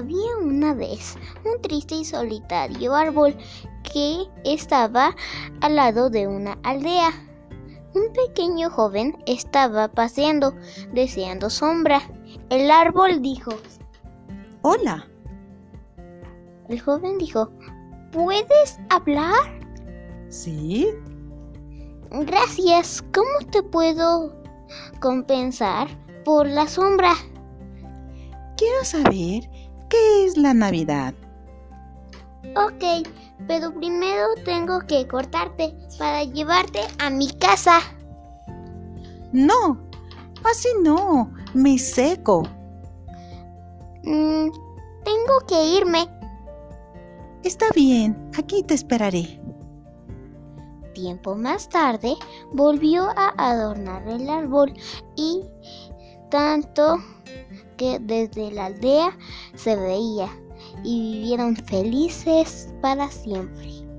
Había una vez un triste y solitario árbol que estaba al lado de una aldea. Un pequeño joven estaba paseando, deseando sombra. El árbol dijo, Hola. El joven dijo, ¿puedes hablar? Sí. Gracias. ¿Cómo te puedo compensar por la sombra? Quiero saber qué es la Navidad. Ok, pero primero tengo que cortarte para llevarte a mi casa. No, así no, me seco. Mm, tengo que irme. Está bien, aquí te esperaré. Tiempo más tarde volvió a adornar el árbol y tanto que desde la aldea se veía y vivieron felices para siempre.